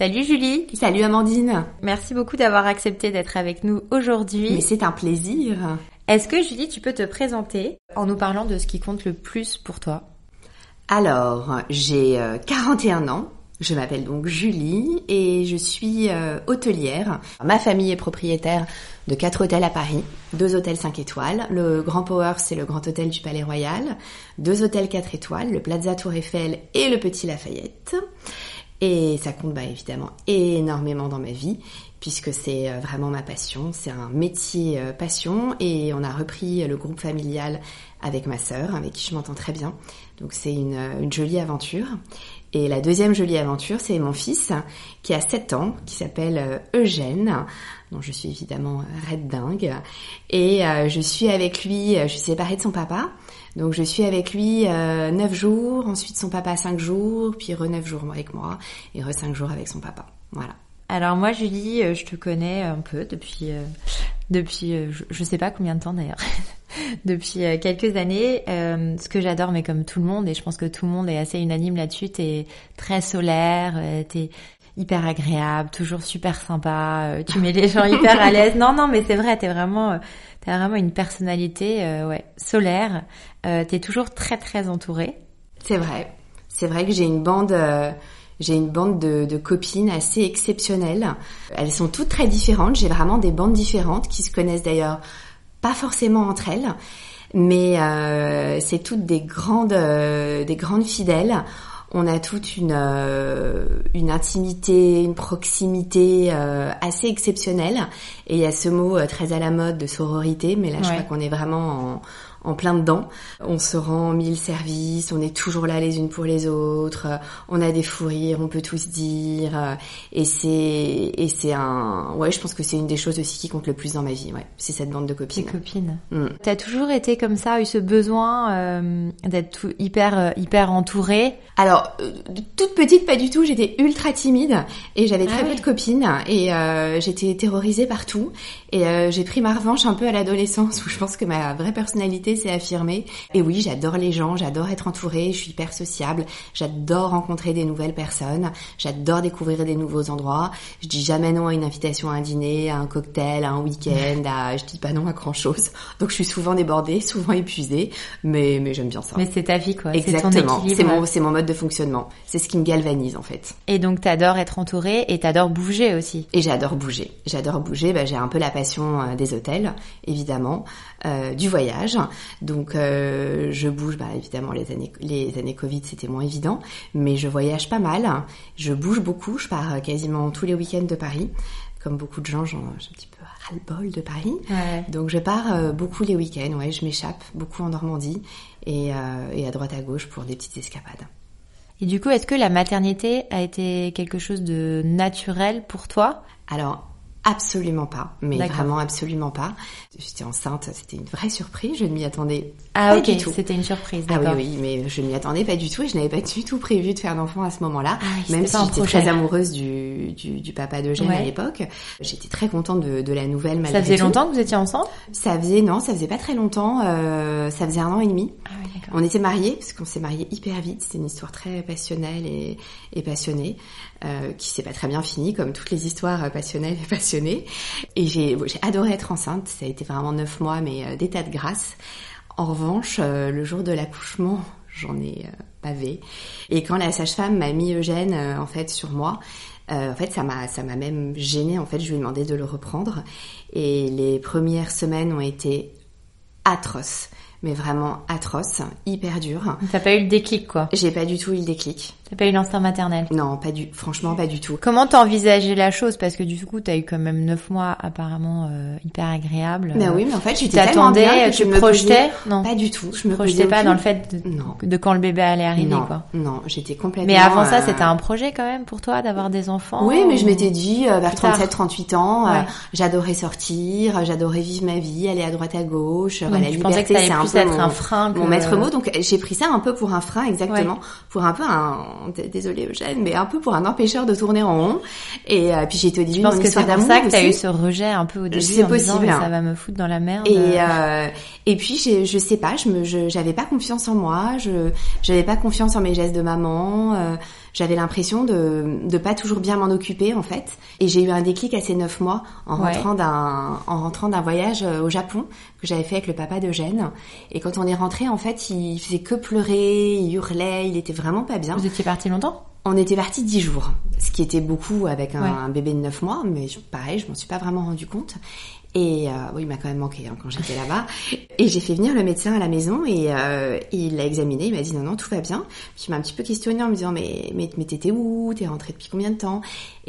Salut Julie. Salut Amandine. Merci beaucoup d'avoir accepté d'être avec nous aujourd'hui. Mais c'est un plaisir. Est-ce que Julie, tu peux te présenter en nous parlant de ce qui compte le plus pour toi? Alors, j'ai 41 ans. Je m'appelle donc Julie et je suis euh, hôtelière. Ma famille est propriétaire de quatre hôtels à Paris, deux hôtels 5 étoiles. Le Grand Power, c'est le Grand Hôtel du Palais Royal. Deux hôtels 4 étoiles, le Plaza Tour Eiffel et le Petit Lafayette. Et ça compte bah, évidemment énormément dans ma vie puisque c'est euh, vraiment ma passion. C'est un métier euh, passion et on a repris le groupe familial avec ma sœur, avec qui je m'entends très bien. Donc c'est une, jolie aventure. Et la deuxième jolie aventure, c'est mon fils qui a 7 ans, qui s'appelle euh, Eugène, dont je suis évidemment euh, red dingue. Et euh, je suis avec lui, je suis séparée de son papa. Donc je suis avec lui euh, 9 jours, ensuite son papa 5 jours, puis re 9 jours avec moi, et re 5 jours avec son papa. Voilà. Alors moi Julie, je te connais un peu depuis depuis je, je sais pas combien de temps d'ailleurs. depuis quelques années. Euh, ce que j'adore, mais comme tout le monde, et je pense que tout le monde est assez unanime là-dessus, t'es très solaire, euh, t'es hyper agréable, toujours super sympa, euh, tu mets les gens hyper à l'aise. Non, non, mais c'est vrai, t'es vraiment, t'as vraiment une personnalité, ouais, solaire. t'es toujours très, très entourée. C'est vrai. C'est vrai que j'ai une bande. J'ai une bande de, de, copines assez exceptionnelles. Elles sont toutes très différentes. J'ai vraiment des bandes différentes qui se connaissent d'ailleurs pas forcément entre elles, mais euh, c'est toutes des grandes, euh, des grandes fidèles. On a toute une, euh, une intimité, une proximité euh, assez exceptionnelle. Et il y a ce mot euh, très à la mode de sororité, mais là je crois qu'on est vraiment en, plein dedans. On se rend mille services, on est toujours là les unes pour les autres, on a des fous rires, on peut tous dire. Et c'est et c'est un ouais, je pense que c'est une des choses aussi qui compte le plus dans ma vie. Ouais, c'est cette bande de copines. Tes copines. Mm. T'as toujours été comme ça, eu ce besoin euh, d'être tout, hyper euh, hyper entourée? Alors euh, toute petite, pas du tout. J'étais ultra timide et j'avais très ah peu oui. de copines et euh, j'étais terrorisée partout. Et euh, j'ai pris ma revanche un peu à l'adolescence où je pense que ma vraie personnalité s'est affirmée. Et oui, j'adore les gens, j'adore être entourée, je suis hyper sociable, j'adore rencontrer des nouvelles personnes, j'adore découvrir des nouveaux endroits. Je dis jamais non à une invitation à un dîner, à un cocktail, à un week-end, à... je dis pas non à grand chose. Donc je suis souvent débordée, souvent épuisée, mais, mais j'aime bien ça. Mais c'est ta vie quoi. Exactement. C'est mon, c'est mon mode de fonctionnement. C'est ce qui me galvanise en fait. Et donc t'adores être entourée et t'adores bouger aussi. Et j'adore bouger. J'adore bouger. Bah, j'ai un peu la passion des hôtels, évidemment, euh, du voyage. Donc euh, je bouge, bah, évidemment les années les années Covid c'était moins évident, mais je voyage pas mal. Je bouge beaucoup. Je pars quasiment tous les week-ends de Paris. Comme beaucoup de gens, j'ai un petit peu ras-le-bol de Paris. Ouais. Donc je pars euh, beaucoup les week-ends. Ouais, je m'échappe beaucoup en Normandie et, euh, et à droite à gauche pour des petites escapades. Et du coup, est-ce que la maternité a été quelque chose de naturel pour toi? Alors, Absolument pas, mais vraiment absolument pas. J'étais enceinte, c'était une vraie surprise, je ne m'y attendais ah, pas okay. du tout. C'était une surprise, ah, oui, oui, mais je ne m'y attendais pas du tout et je n'avais pas du tout prévu de faire d'enfant à ce moment-là. Ah, même si j'étais très amoureuse du, du, du papa d'Eugène ouais. à l'époque. J'étais très contente de, de la nouvelle malgré Ça faisait tout. longtemps que vous étiez ensemble Ça faisait, non, ça faisait pas très longtemps, euh, ça faisait un an et demi. Ah, oui, On était mariés, parce qu'on s'est mariés hyper vite, c'était une histoire très passionnelle et, et passionnée, euh, qui s'est pas très bien finie, comme toutes les histoires passionnelles et passionnées. Et j'ai adoré être enceinte, ça a été vraiment neuf mois, mais euh, des tas de grâce. En revanche, euh, le jour de l'accouchement, j'en ai euh, bavé. Et quand la sage-femme m'a mis Eugène en fait sur moi, euh, en fait ça m'a ça m'a même gênée. En fait, je lui ai demandé de le reprendre. Et les premières semaines ont été atroces, mais vraiment atroces, hyper dures. T'as pas eu le déclic, quoi. J'ai pas du tout eu le déclic. T'as pas eu l'instinct maternel. Non, pas du, franchement pas du tout. Comment t'as envisagé la chose? Parce que du coup, t'as eu quand même neuf mois apparemment euh, hyper agréables. Mais oui, mais en fait, tu t'attendais, tu je me projetais? Non. Pas du tout. Je me projetais pas dans le fait de, Non. de quand le bébé allait arriver, non, quoi. non, j'étais complètement. Mais avant ça, euh, c'était un projet quand même pour toi d'avoir des enfants Oui, mais je m'étais dit, euh, vers Plus tard? 37, 38 ans, euh, Ouais. j'adorais sortir, euh, j'adorais vivre ma vie, aller à droite à gauche. Donc, la pensais que ça allait un être mon, un frein que- mon maître mot. Donc, j'ai pris ça un peu pour un frein, exactement. Pour un peu un, désolé Eugène, mais un peu pour un empêcheur de tourner en rond. Et euh, puis j'ai au début Je pense que c'est pour ça que t'as eu ce rejet un peu au début C'est disant, possible. mais ça va me foutre dans la merde. Et euh, et puis je sais pas, je me j'avais pas confiance en moi, je j'avais pas confiance en mes gestes de maman, euh, j'avais l'impression de de pas toujours bien m'en occuper en fait. Et j'ai eu un déclic à ces neuf mois en Ouais. rentrant d'un en rentrant d'un voyage euh, au Japon que j'avais fait avec le papa d'Eugène. Et quand on est rentré en fait, il faisait que pleurer, il hurlait, il était vraiment pas bien. Vous étiez parti longtemps? On était parti dix jours, ce qui était beaucoup avec un, Ouais. un bébé de neuf mois, mais pareil, je m'en suis pas vraiment rendu compte. Et euh, oui, il m'a quand même manqué hein, quand j'étais là-bas. Et j'ai fait venir le médecin à la maison et euh, il l'a examiné. Il m'a dit non non tout va bien. Puis il m'a un petit peu questionné en me disant mais mais, mais t'étais où? T'es rentré depuis combien de temps?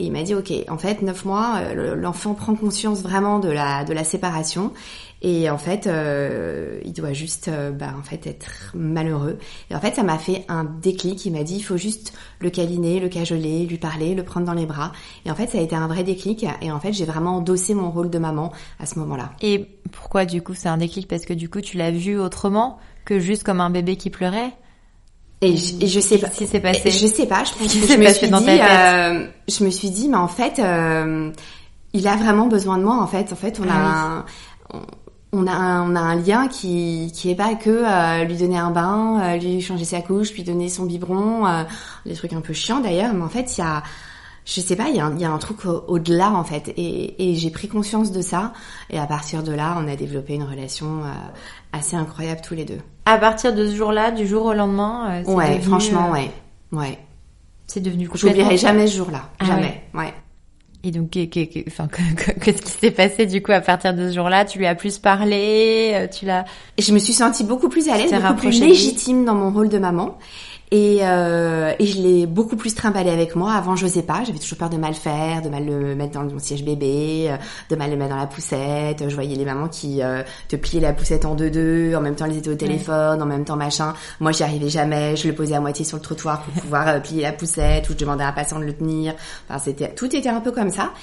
Et il m'a dit ok en fait neuf mois euh, le- l'enfant prend conscience vraiment de la de la séparation et en fait euh, il doit juste euh, bah, en fait être malheureux. Et en fait ça m'a fait un déclic. Il m'a dit il faut juste le câliner, le cajoler, lui parler, le prendre dans les bras. Et en fait ça a été un vrai déclic. Et en fait j'ai vraiment endossé mon rôle de maman à ce moment-là. Et pourquoi du coup c'est un déclic? Parce que du coup tu l'as vu autrement que juste comme un bébé qui pleurait? Et je, et je sais pas. Passé Je sais pas. Je pense que je me suis dit. euh, je me suis dit, mais en fait, euh, il a vraiment besoin de moi. En fait, en fait, on a, Ah un, on- a, un, on a un lien qui qui est pas que euh, lui donner un bain, euh, lui changer sa couche, lui donner son biberon, euh, des trucs un peu chiants d'ailleurs. Mais en fait, il y a je sais pas, il y a un, il y a un truc au- au-delà en fait, et, et j'ai pris conscience de ça, et à partir de là, on a développé une relation euh, assez incroyable tous les deux. À partir de ce jour-là, du jour au lendemain, euh, Ouais, devenu, franchement, euh, ouais, ouais. C'est devenu complètement... J'oublierai jamais ce jour-là, Ah jamais, ouais. Et donc, enfin, que- qu'est-ce qui s'est passé du coup à partir de ce jour-là? Tu lui as plus parlé Tu l'as je me suis sentie beaucoup plus à l'aise, beaucoup plus légitime dans mon rôle de maman. Et, euh, et je l'ai beaucoup plus trimballé avec moi. Avant, j'osais pas. J'avais toujours peur de mal faire, de mal le mettre dans mon siège bébé, euh, de mal le mettre dans la poussette. Je voyais les mamans qui euh, te pliaient la poussette en deux-deux. En même temps, ils étaient au téléphone, en même temps, machin. Moi, j'y arrivais jamais. Je le posais à moitié sur le trottoir pour pouvoir plier la poussette ou je demandais à un passant de le tenir. Enfin, c'était, tout était un peu comme ça.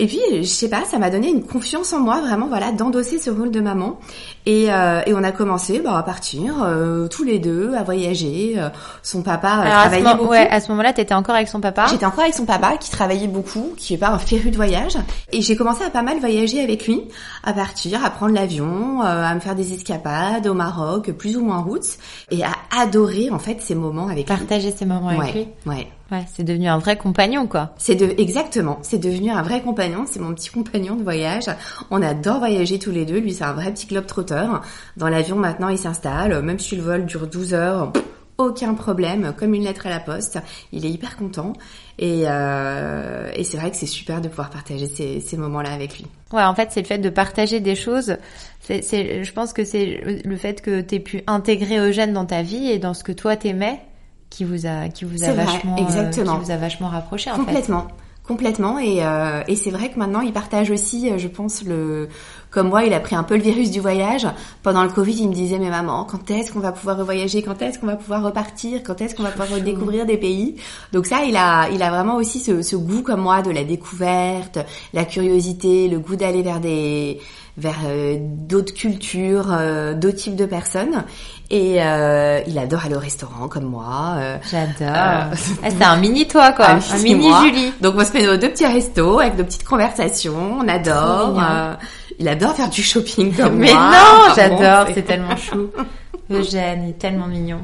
Et puis, je sais pas, ça m'a donné une confiance en moi, vraiment, voilà, d'endosser ce rôle de maman. Et, euh, et on a commencé bah, à partir euh, tous les deux, à voyager. Euh, son papa euh, Alors, à travaillait moment- beaucoup. ouais, à ce moment-là, t'étais encore avec son papa? J'étais encore avec son papa qui travaillait beaucoup, qui est pas un féru de voyage. Et j'ai commencé à pas mal voyager avec lui, à partir, à prendre l'avion, euh, à me faire des escapades au Maroc, plus ou moins routes, et à adorer en fait ces moments avec lui. Partager ces moments avec lui. Ouais, ouais. C'est devenu un vrai compagnon, quoi. C'est de exactement, c'est devenu un vrai compagnon, c'est mon petit compagnon de voyage. On adore voyager tous les deux, lui c'est un vrai petit globe trotteur. Dans l'avion maintenant, il s'installe, même si le vol dure 12 heures, aucun problème, comme une lettre à la poste. Il est hyper content et, euh, et c'est vrai que c'est super de pouvoir partager ces, ces moments-là avec lui. Ouais, en fait, c'est le fait de partager des choses. C'est, c'est, je pense que c'est le fait que t'aies pu intégrer Eugène dans ta vie et dans ce que toi t'aimais qui vous a, qui vous a vrai, vachement, euh, exactement. qui vous a vachement rapproché, en fait. Complètement. Complètement et, euh, et c'est vrai que maintenant il partage aussi, euh, je pense le comme moi il a pris un peu le virus du voyage. Pendant le Covid il me disait mais maman quand est-ce qu'on va pouvoir revoyager, quand est-ce qu'on va pouvoir repartir, quand est-ce qu'on va pouvoir redécouvrir des pays? Donc ça il a il a vraiment aussi ce, ce goût comme moi de la découverte, la curiosité, le goût d'aller vers des vers euh, d'autres cultures, euh, d'autres types de personnes et euh, il adore aller au restaurant comme moi. J'adore. Ah, c'est un mini toi, quoi. ah, un mini moi. Julie. Donc on se fait nos deux petits restos avec nos petites conversations, on adore. euh, il adore faire du shopping comme Mais moi. non, j'adore, bon, c'est tellement chou. Eugène, est tellement mignon.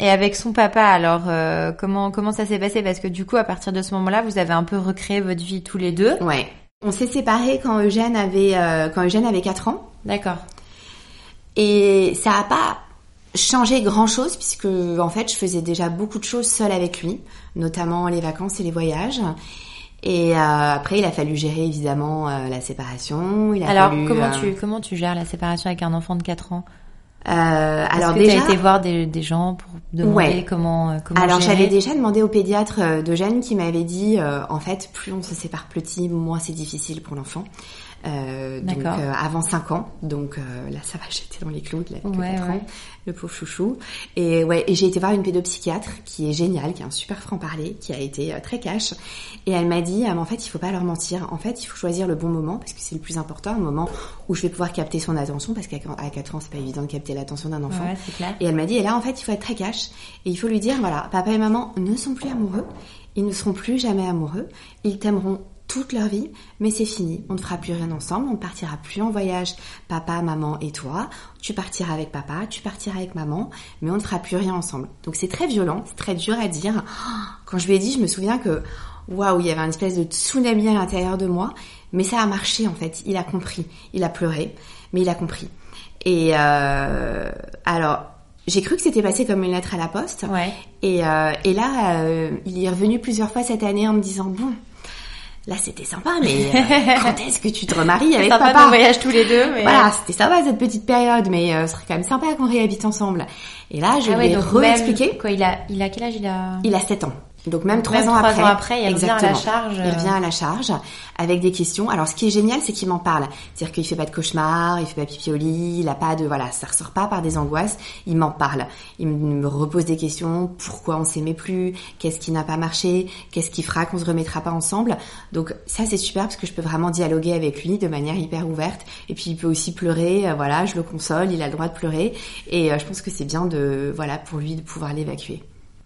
Et avec son papa, alors euh, comment comment ça s'est passé? Parce que du coup, à partir de ce moment-là, vous avez un peu recréé votre vie tous les deux. Ouais. On s'est séparés quand Eugène avait euh, quand Eugène avait 4 ans D'accord. et ça a pas changé grand chose puisque en fait je faisais déjà beaucoup de choses seule avec lui, notamment les vacances et les voyages. Et euh, après, il a fallu gérer évidemment euh, la séparation. Il a Alors, fallu, comment euh, tu comment tu gères la séparation avec un enfant de 4 ans? Euh, alors que déjà, été voir des, des gens pour demander Ouais. comment euh, comment alors j'avais déjà demandé au pédiatre euh, d'Eugène qui m'avait dit, euh, en fait, plus on se sépare petit, moins c'est difficile pour l'enfant. Euh, donc euh, avant 5 ans, donc euh, là ça va, j'étais dans les clous, avait que Ouais, 4 ouais. ans, le pauvre chouchou. Et ouais, et j'ai été voir une pédopsychiatre qui est géniale, qui est un super franc-parler, qui a été euh, très cash. Et elle m'a dit, ah, mais en fait il faut pas leur mentir, en fait il faut choisir le bon moment, parce que c'est le plus important, un moment où je vais pouvoir capter son attention, parce qu'à 4 ans c'est pas évident de capter l'attention d'un enfant. Ouais, clair. Et elle m'a dit, et là, en fait, il faut être très cash. Et il faut lui dire, voilà, papa et maman ne sont plus amoureux. Ils ne seront plus jamais amoureux. Ils t'aimeront toute leur vie, mais c'est fini. On ne fera plus rien ensemble. On ne partira plus en voyage, papa, maman et toi. Tu partiras avec papa, tu partiras avec maman, mais on ne fera plus rien ensemble. Donc c'est très violent, c'est très dur à dire. Quand je lui ai dit, je me souviens que, waouh, il y avait une espèce de tsunami à l'intérieur de moi. Mais ça a marché, en fait. Il a compris. Il a pleuré, mais il a compris. Et euh, alors, j'ai cru que c'était passé comme une lettre à la poste. Ouais. Et, euh, et là, euh, il est revenu plusieurs fois cette année en me disant bon, là c'était sympa, mais euh, quand est-ce que tu te remaries avec sympa papa de voyage tous les deux, mais Voilà, c'était sympa cette petite période, mais euh, ce serait quand même sympa qu'on réhabite ensemble. Et là, je Ah lui ouais, ai re-expliqué. Quoi, il a il a quel âge il a? Il a 7 ans. Donc même trois ans ans après, il revient à la charge, Il revient à la charge avec des questions. Alors ce qui est génial, c'est qu'il m'en parle. C'est-à-dire qu'il fait pas de cauchemar, il fait pas pipi au lit, il a pas de voilà, ça ressort pas par des angoisses. Il m'en parle. Il me repose des questions. Pourquoi on s'aimait plus? Qu'est-ce qui n'a pas marché? Qu'est-ce qui fera qu'on se remettra pas ensemble? Donc ça c'est super parce que je peux vraiment dialoguer avec lui de manière hyper ouverte. Et puis il peut aussi pleurer. euh, Voilà, je le console. Il a le droit de pleurer. Et euh, je pense que c'est bien de voilà pour lui de pouvoir l'évacuer.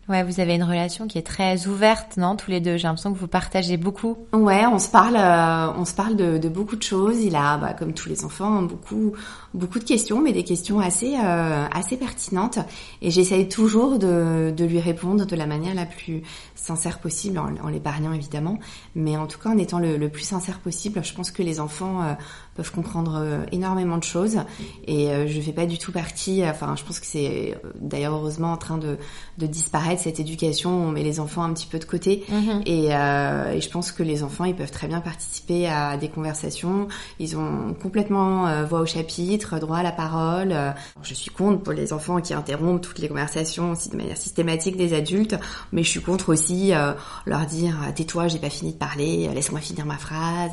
Ouais, vous avez une relation qui est très ouverte, non, tous les deux? J'ai l'impression que vous partagez beaucoup. Ouais, on se parle, euh, on se parle de, de beaucoup de choses. Il a, bah, comme tous les enfants, beaucoup, beaucoup de questions, mais des questions assez, euh, assez pertinentes. Et j'essaye toujours de, de lui répondre de la manière la plus sincère possible, en, en l'épargnant évidemment, mais en tout cas en étant le, le plus sincère possible. Je pense que les enfants euh, peuvent comprendre euh, énormément de choses, et euh, je fais pas du tout partie. Enfin, je pense que c'est euh, d'ailleurs heureusement en train de, de disparaître cette éducation. On met les enfants un petit peu de côté. Et, euh, et je pense que les enfants, ils peuvent très bien participer à des conversations. Ils ont complètement euh, voix au chapitre, droit à la parole. Euh, Je suis contre pour les enfants qui interrompent toutes les conversations aussi de manière systématique des adultes, mais je suis contre aussi euh, leur dire euh, tais-toi, j'ai pas fini de parler, euh, laisse-moi finir ma phrase.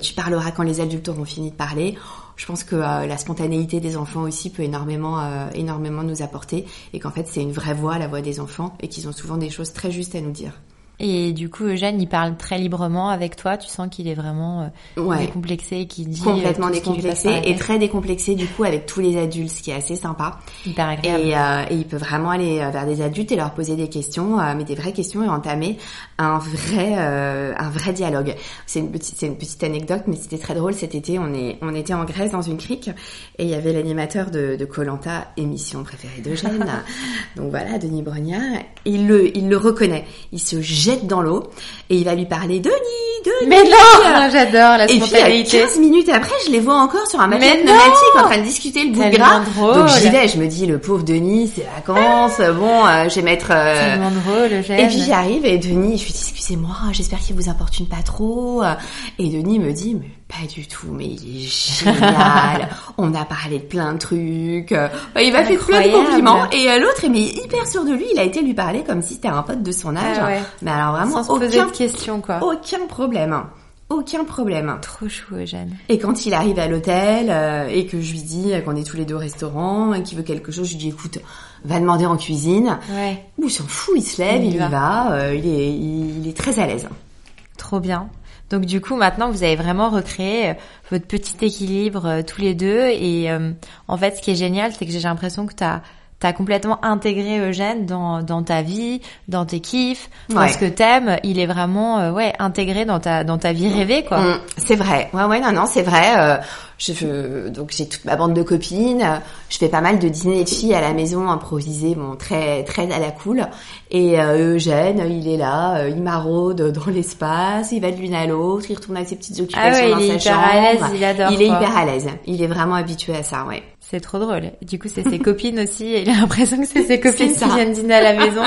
tu parleras quand les adultes auront fini de parler. Je pense que la spontanéité des enfants aussi peut énormément, énormément nous apporter, et qu'en fait c'est une vraie voix, la voix des enfants, et qu'ils ont souvent des choses très justes à nous dire. Et du coup, Eugène, il parle très librement avec toi. Tu sens qu'il est vraiment euh, Ouais. décomplexé, et qu'il dit complètement euh, passe décomplexé et très décomplexé du coup avec tous les adultes, ce qui est assez sympa. hyper agréable. Et, euh, et il peut vraiment aller euh, vers des adultes et leur poser des questions, euh, mais des vraies questions et entamer un vrai, euh, un vrai dialogue. C'est une petite, c'est une petite anecdote, mais c'était très drôle. Cet été, on est, on était en Grèce dans une crique et il y avait l'animateur de de Colanta, émission préférée d'Eugène. Donc voilà, Denis Brognard. Il le, il le reconnaît. Il se jette dans l'eau et il va lui parler Denis, Denis. Mais non, j'adore la Et puis, à spontanéité. 15 minutes après, je les vois encore sur un matelas pneumatique en train de discuter le bout de gras. drôle. Donc j'y vais, je me dis, le pauvre Denis, c'est vacances, bon, euh, je vais mettre... euh, Tellement drôle, Eugène. Et puis j'arrive et Denis, je lui dis, excusez-moi, j'espère qu'il vous importune pas trop. Et Denis me dit, mais pas du tout, mais il est génial. On a parlé de plein de trucs. Bah, il m'a fait plein de compliments. Et euh, l'autre, mais hyper sûr de lui, il a été lui parler comme si c'était un pote de son âge. Ah ouais. Mais alors vraiment, Sans se poser aucun, de questions, quoi. aucun problème. Aucun problème. Trop chou, Eugène. Et quand il arrive à l'hôtel euh, et que je lui dis qu'on est tous les deux au restaurant et qu'il veut quelque chose, je lui dis écoute, va demander en cuisine. Ouais. Ou il s'en fout, il se lève, Il il, y va, euh, il, est, il est très à l'aise. Trop bien. Donc du coup, maintenant, vous avez vraiment recréé euh, votre petit équilibre euh, tous les deux. Et euh, en fait, ce qui est génial, c'est que j'ai l'impression que tu T'as complètement intégré Eugène dans, dans ta vie, dans tes kiffs, dans Ouais. ce que t'aimes. Il est vraiment euh, ouais intégré dans ta dans ta vie rêvée quoi. Mm, c'est vrai. Ouais, ouais, non, non, c'est vrai. euh, je, donc j'ai toute ma bande de copines. Je fais pas mal de dîners de filles à la maison improvisés, bon, très, très à la cool. Et euh, Eugène, il est là, euh, il maraude dans l'espace, il va de l'une à l'autre, il retourne à ses petites occupations Ah ouais, dans il est sa hyper à l'aise, il adore, Il est quoi. hyper à l'aise. Il est vraiment habitué à ça, ouais. C'est trop drôle. Du coup, c'est ses copines aussi. Il a l'impression que c'est ses copines qui viennent dîner à la maison.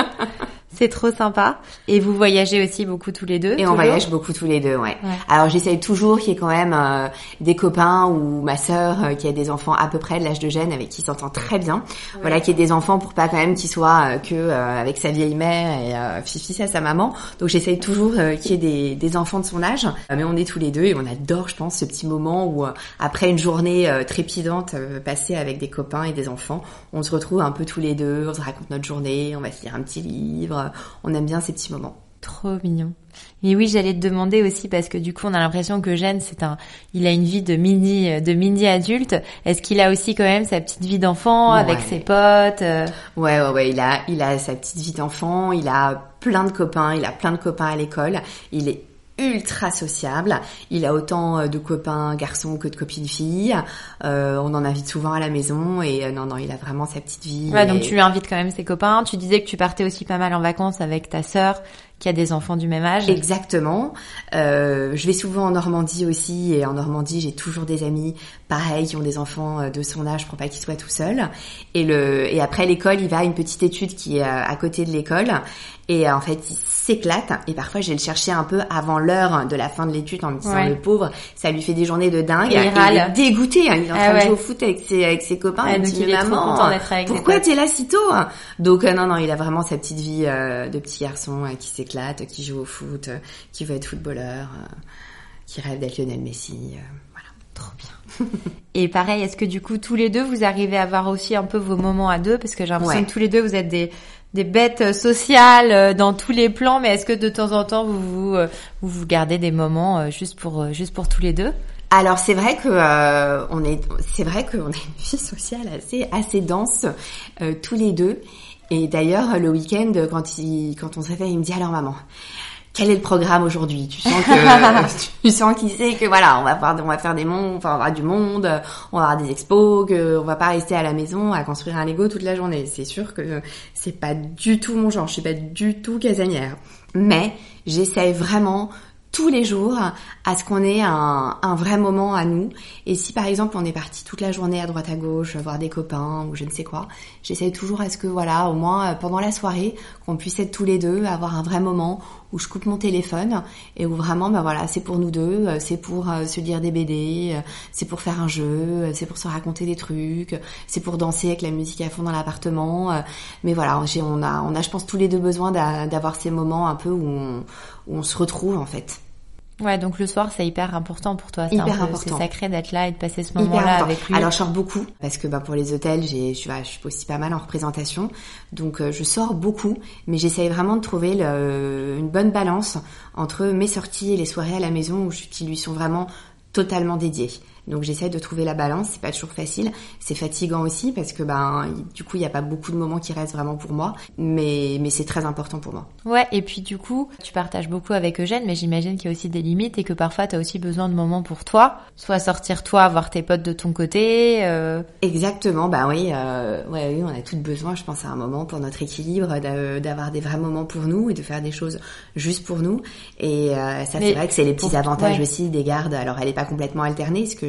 C'est trop sympa. Et vous voyagez aussi beaucoup tous les deux. Et on voyage beaucoup tous les deux, ouais. Ouais. Alors j'essaye toujours qu'il y ait quand même euh, des copains ou ma sœur euh, qui a des enfants à peu près de l'âge de Jeanne avec qui s'entend très bien. Voilà, qu'il y ait des enfants pour pas quand même qu'il soit euh, que euh, avec sa vieille mère et Fifi c'est sa maman. Donc j'essaye toujours qu'il y ait des, des enfants de son âge. Mais on est tous les deux et on adore, je pense, ce petit moment où après une journée trépidante passée avec des copains et des enfants, on se retrouve un peu tous les deux, on se raconte notre journée, on va se lire un petit livre. Euh, On aime bien ces petits moments. Trop mignon. Et oui, j'allais te demander aussi parce que du coup, on a l'impression que Jeanne, c'est un, il a une vie de mini, de mini adulte. Est-ce qu'il a aussi quand même sa petite vie d'enfant Ouais. avec ses potes euh, Ouais, ouais, ouais, il a, il a sa petite vie d'enfant, il a plein de copains, il a plein de copains à l'école, il est ultra sociable, il a autant euh, de copains garçons que de copines filles, euh, on en invite souvent à la maison et euh, non, non, il a vraiment sa petite vie. Ouais, et- donc tu lui invites quand même ses copains. Tu disais que tu partais aussi pas mal en vacances avec ta sœur qui a des enfants du même âge. Exactement. Euh, je vais souvent en Normandie aussi et en Normandie j'ai toujours des amis pareils qui ont des enfants euh, de son âge pour pas qu'ils soient tout seuls. Et le et après l'école il va à une petite étude qui est à côté de l'école et euh, en fait il s'éclate et parfois je vais le chercher un peu avant l'heure de la fin de l'étude en me disant Ouais. le pauvre ça lui fait des journées de dingue Et il il râle. est dégoûté hein. il est en Ah train ouais. de jouer au foot avec ses avec ses copains Ah, il dit, il est trop maman, d'être avec pourquoi t'es là si tôt donc euh, non non il a vraiment sa petite vie euh, de petit garçon euh, qui s'éclate qui joue au foot qui veut être footballeur qui rêve d'être Lionel Messi voilà Trop bien. Et pareil, est-ce que du coup tous les deux vous arrivez à avoir aussi un peu vos moments à deux? Parce que j'ai l'impression Ouais. que tous les deux vous êtes des des bêtes sociales euh, dans tous les plans, mais est-ce que de temps en temps vous vous euh, vous, gardez des moments euh, juste pour euh, juste pour tous les deux? Alors c'est vrai que euh, on est, c'est vrai qu'on a une vie sociale assez assez dense euh, tous les deux. Et d'ailleurs le week-end quand il quand on se réveille, il me dit alors maman. Quel est le programme aujourd'hui? Tu sens que tu sens qu'il sait que voilà, on va faire on va faire des mondes, enfin on va avoir du monde, on va avoir des expos, que on va pas rester à la maison à construire un Lego toute la journée. C'est sûr que c'est pas du tout mon genre, je suis pas du tout casanière. Mais j'essaie vraiment tous les jours à ce qu'on ait un, un vrai moment à nous. Et si par exemple on est parti toute la journée à droite à gauche voir des copains ou je ne sais quoi, j'essaie toujours à ce que voilà, au moins pendant la soirée, qu'on puisse être tous les deux, avoir un vrai moment où je coupe mon téléphone et où vraiment ben voilà, c'est pour nous deux, euh, c'est pour euh, se lire des BD, euh, c'est pour faire un jeu, c'est pour se raconter des trucs, c'est pour danser avec la musique à fond dans l'appartement. Mais voilà, on a on a je pense tous les deux besoin d'a- d'avoir ces moments un peu où on, où on se retrouve en fait. Ouais, donc le soir c'est hyper important pour toi, c'est c'est sacré d'être là et de passer ce moment-là avec lui. Alors je sors beaucoup parce que bah, pour les hôtels, j'ai, je, voilà, je suis aussi pas mal en représentation, donc euh, je sors beaucoup, mais j'essaye vraiment de trouver le- une bonne balance entre mes sorties et les soirées à la maison où je- qui lui sont vraiment totalement dédiées. Donc j'essaye de trouver la balance, c'est pas toujours facile, c'est fatigant aussi parce que ben du coup il y a pas beaucoup de moments qui restent vraiment pour moi, mais mais c'est très important pour moi. Ouais, et puis du coup, tu partages beaucoup avec Eugène, mais j'imagine qu'il y a aussi des limites et que parfois tu as aussi besoin de moments pour toi, soit sortir toi, voir tes potes de ton côté. euh, Exactement, bah oui, euh, ouais, oui, on a toutes besoin, je pense, à un moment pour notre équilibre, d'a- d'avoir des vrais moments pour nous et de faire des choses juste pour nous. Et euh, ça, c'est vrai que c'est les petits pour- avantages ouais. aussi des gardes. Alors, elle est pas complètement alternée, parce que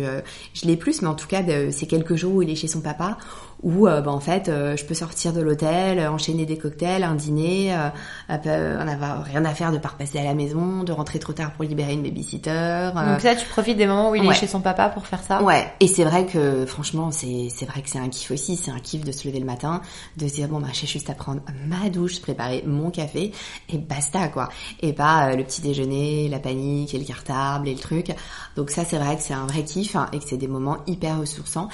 je l'ai plus, mais en tout cas, c'est quelques jours où il est chez son papa, où, euh, bah, en fait, euh, je peux sortir de l'hôtel, euh, enchaîner des cocktails, un dîner, euh, peu- en avoir rien à faire de pas repasser à la maison, de rentrer trop tard pour libérer une babysitter. euh, Donc ça, tu profites des moments où il ouais. est chez son papa pour faire ça? Ouais, et c'est vrai que franchement, c'est c'est vrai que c'est un kiff aussi, c'est un kiff de se lever le matin, de se dire bon bah j'ai juste à prendre ma douche, préparer mon café et basta quoi. Et pas euh, le petit déjeuner, la panique et le cartable et le truc. Donc ça c'est vrai que c'est un vrai kiff hein, et que c'est des moments hyper ressourçants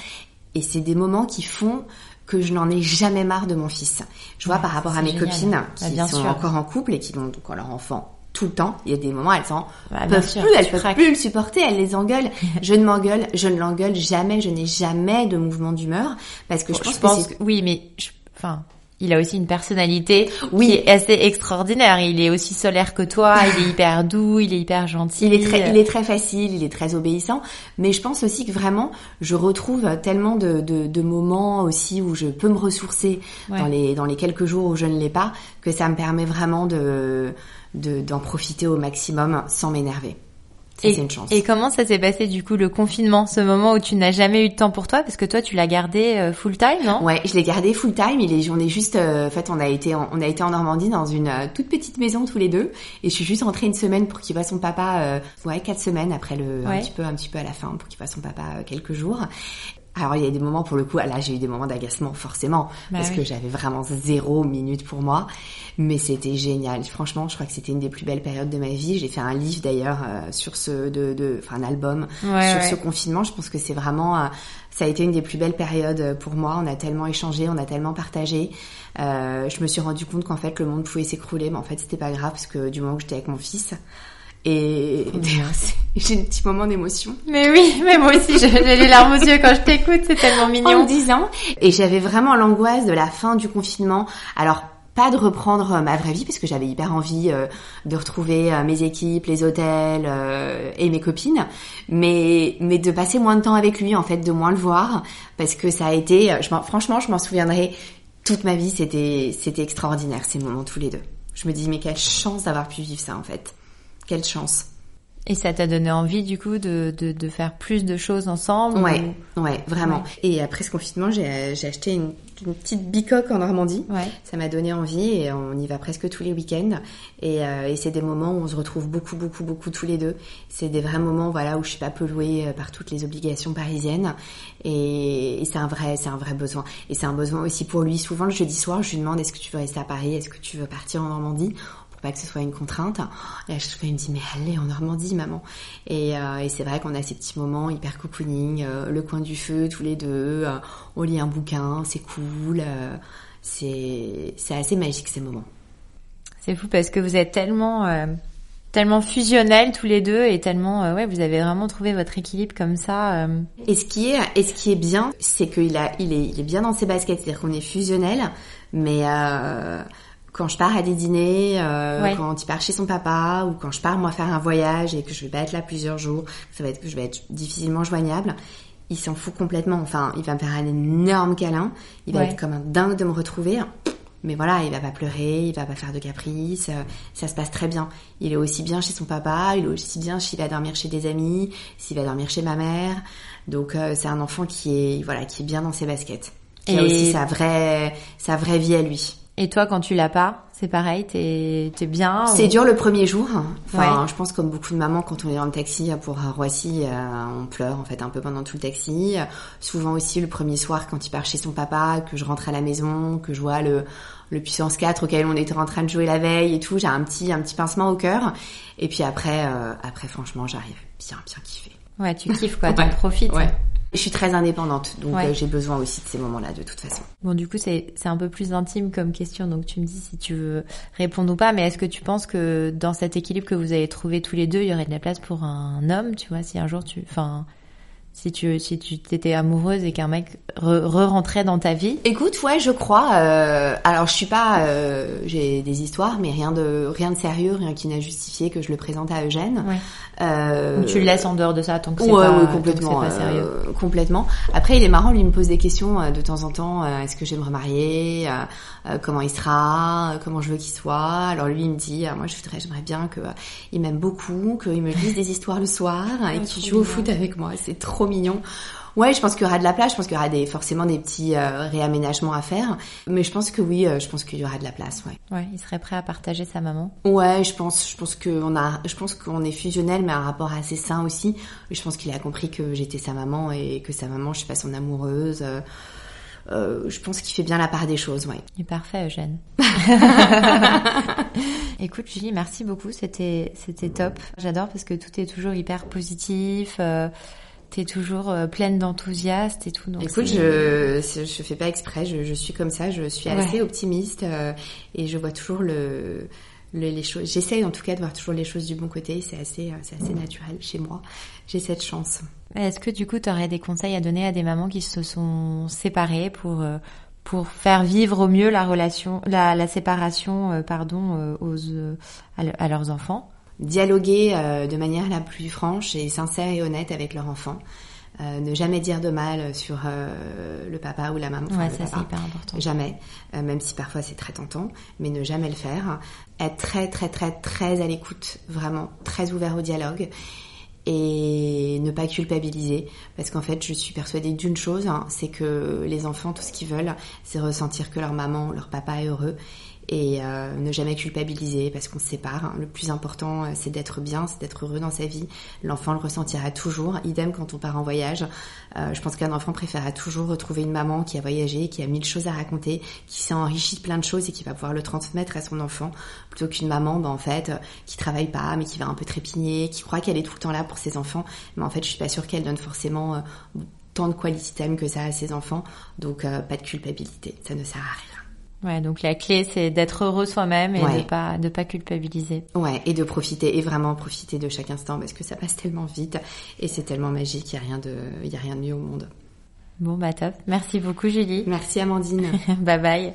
et c'est des moments qui font que je n'en ai jamais marre de mon fils. Je vois Ouais, par rapport à mes génial. copines Bah, qui sont sûr. encore en couple et qui ont donc leur enfant tout le temps. Il y a des moments, elles s'en Bah, peuvent sûr, plus, elles peuvent craques. plus le supporter, elles les engueulent. Je ne m'engueule, je ne l'engueule jamais, je n'ai jamais de mouvement d'humeur parce que je pense, je pense que c'est que oui, mais je- enfin, il a aussi une personnalité Oui. qui est assez extraordinaire. Il est aussi solaire que toi, il est hyper doux, il est hyper gentil. il est très, il est très facile, il est très obéissant, mais je pense aussi que vraiment, je retrouve tellement de, de, de moments aussi où je peux me ressourcer Ouais. dans les dans les quelques jours où je ne l'ai pas, que ça me permet vraiment de de- d'en profiter au maximum sans m'énerver. Ça, c'est une chance. Et comment ça s'est passé du coup le confinement, ce moment où tu n'as jamais eu de temps pour toi parce que toi tu l'as gardé euh, full time, non? Ouais, je l'ai gardé full time. Il est, on est juste, euh, en fait, on a été, en, on a été en Normandie dans une euh, toute petite maison tous les deux, et je suis juste rentrée une semaine pour qu'il voit son papa, ouais, quatre semaines après le, un petit peu, un petit peu à la fin pour qu'il voit son papa quelques jours. Alors il y a des moments pour le coup, là j'ai eu des moments d'agacement forcément bah parce que j'avais vraiment zéro minute pour moi, mais c'était génial. Franchement, je crois que c'était une des plus belles périodes de ma vie. J'ai fait un livre d'ailleurs euh, sur ce, de, de, enfin un album sur ce confinement. Je pense que c'est vraiment, euh, ça a été une des plus belles périodes pour moi. On a tellement échangé, on a tellement partagé. Euh, je me suis rendu compte qu'en fait le monde pouvait s'écrouler, mais en fait c'était pas grave parce que du moment que j'étais avec mon fils, et j'ai un petit moment d'émotion. Mais oui, mais moi aussi, j'ai les larmes aux yeux quand je t'écoute, c'est tellement mignon. En me disant, et j'avais vraiment l'angoisse de la fin du confinement. Alors, pas de reprendre ma vraie vie parce que j'avais hyper envie euh, de retrouver euh, mes équipes, les hôtels euh, et mes copines, mais mais de passer moins de temps avec lui en fait, de moins le voir parce que ça a été, je franchement, je m'en souviendrai toute ma vie. C'était c'était extraordinaire ces moments tous les deux. Je me dis mais quelle chance d'avoir pu vivre ça en fait. Quelle chance. Et ça t'a donné envie du coup de, de, de, faire plus de choses ensemble Ouais, ouais, vraiment. Et après ce confinement, j'ai acheté une, une, petite bicoque en Normandie. Ouais. Ça m'a donné envie et on y va presque tous les week-ends. Et, euh, et c'est des moments où on se retrouve beaucoup, beaucoup, beaucoup tous les deux. C'est des vrais moments, voilà, où je suis pas polluée euh, par toutes les obligations parisiennes. Et, et c'est un vrai, c'est un vrai besoin. Et c'est un besoin aussi pour lui. Souvent le jeudi soir, je lui demande est-ce que tu veux rester à Paris, est-ce que tu veux partir en Normandie? Pas que ce soit une contrainte. Et à chaque fois, il me dit, mais allez en Normandie, maman. Et, euh, et c'est vrai qu'on a ces petits moments hyper cocooning, euh, le coin du feu, tous les deux, euh, on lit un bouquin, c'est cool. c'est, c'est assez magique ces moments. C'est fou parce que vous êtes tellement, tellement fusionnels tous les deux et tellement, ouais, vous avez vraiment trouvé votre équilibre comme ça. Et ce qui est, et ce qui est bien, c'est qu'il a, il est, il est bien dans ses baskets, c'est-à-dire qu'on est fusionnel, mais quand je pars à des dîners, euh, quand il part chez son papa, ou quand je pars moi faire un voyage et que je vais pas être là plusieurs jours, ça va être que je vais être difficilement joignable. Il s'en fout complètement. Enfin, il va me faire un énorme câlin. Il va être comme un dingue de me retrouver. Mais voilà, il va pas pleurer, il va pas faire de caprices, euh, ça se passe très bien. Il est aussi bien chez son papa, il est aussi bien s'il va dormir chez des amis, s'il va dormir chez ma mère. Donc euh, c'est un enfant qui est voilà, qui est bien dans ses baskets. Qui et... a aussi sa vraie sa vraie vie à lui. Et toi, quand tu l'as pas, c'est pareil, t'es es bien C'est dur le premier jour. Enfin, je pense comme beaucoup de mamans, quand on est dans le taxi pour Roissy, euh, on pleure en fait un peu pendant tout le taxi. Souvent aussi le premier soir, quand il part chez son papa, que je rentre à la maison, que je vois le le puissance 4 auquel on était en train de jouer la veille et tout, j'ai un petit un petit pincement au cœur. Et puis après, euh, après franchement, j'arrive bien bien kiffer. Ouais, tu kiffes quoi, t'en profites. Ouais. Je suis très indépendante, donc euh, j'ai besoin aussi de ces moments-là de toute façon. Bon, du coup, c'est un peu plus intime comme question, donc tu me dis si tu veux répondre ou pas, mais est-ce que tu penses que dans cet équilibre que vous avez trouvé tous les deux, il y aurait de la place pour un homme, tu vois, si un jour tu... Enfin, si tu si tu t'étais amoureuse et qu'un mec re-rentrait dans ta vie? Écoute, ouais, je crois. Euh, alors, je suis pas, euh, j'ai des histoires, mais rien de rien de sérieux, rien qui n'a justifié que je le présente à Eugène. Ouais. Euh, tu le laisses en dehors de ça tant que c'est ouais, pas, ouais, complètement, pas sérieux. Euh, complètement. Après, il est marrant, lui il me pose des questions euh, de temps en temps. Euh, est-ce que je vais me remarier Comment il sera Comment je veux qu'il soit Alors lui, il me dit, moi, je voudrais, j'aimerais bien que il m'aime beaucoup, qu'il me lise des histoires le soir et qu'il joue au foot avec moi. C'est trop mignon. Ouais, je pense qu'il y aura de la place. Je pense qu'il y aura des, forcément des petits euh, réaménagements à faire. Mais je pense que oui, euh, je pense qu'il y aura de la place, ouais. Ouais, il serait prêt à partager sa maman. Ouais, je pense, je pense qu'on a, je pense qu'on est fusionnel, mais un rapport assez sain aussi. Je pense qu'il a compris que j'étais sa maman et que sa maman, je suis pas son amoureuse. Euh, je pense qu'il fait bien la part des choses, ouais. Il est parfait, Eugène. Écoute, Julie, merci beaucoup. C'était, c'était top. J'adore parce que tout est toujours hyper positif. Euh, T'es toujours euh, pleine d'enthousiasme et tout. Donc Écoute, je je fais pas exprès, je, je suis comme ça, je suis assez optimiste euh, et je vois toujours le, les choses. J'essaie en tout cas de voir toujours les choses du bon côté. C'est assez euh, c'est assez naturel chez moi. J'ai cette chance. Est-ce que du coup, tu aurais des conseils à donner à des mamans qui se sont séparées pour pour faire vivre au mieux la relation, la, la séparation, pardon, aux à leurs enfants? Dialoguer euh, de manière la plus franche et sincère et honnête avec leur enfant. Euh, ne jamais dire de mal sur euh, le papa ou la maman. ouais, ça c'est hyper important. Jamais, même si parfois c'est très tentant, mais ne jamais le faire. Être très très très très à l'écoute, vraiment très ouvert au dialogue et ne pas culpabiliser. Parce qu'en fait je suis persuadée d'une chose, hein, c'est que les enfants tout ce qu'ils veulent c'est ressentir que leur maman, leur papa est heureux et euh, ne jamais culpabiliser parce qu'on se sépare. Hein. Le plus important, euh, c'est d'être bien, c'est d'être heureux dans sa vie. L'enfant le ressentira toujours. Idem quand on part en voyage. Euh, je pense qu'un enfant préférera toujours retrouver une maman qui a voyagé, qui a mille choses à raconter, qui s'est enrichie de plein de choses et qui va pouvoir le transmettre à son enfant, plutôt qu'une maman, ben, en fait, qui travaille pas, mais qui va un peu trépigner, qui croit qu'elle est tout le temps là pour ses enfants, mais en fait, je suis pas sûre qu'elle donne forcément tant de quality time que ça à ses enfants. Donc, pas de culpabilité, ça ne sert à rien. Ouais, donc la clé c'est d'être heureux soi-même et de pas de pas culpabiliser. Ouais, et de profiter et vraiment profiter de chaque instant parce que ça passe tellement vite et c'est tellement magique, il y a rien de il y a rien de mieux au monde. Bon bah top. Merci beaucoup Julie. Merci Amandine. bye bye.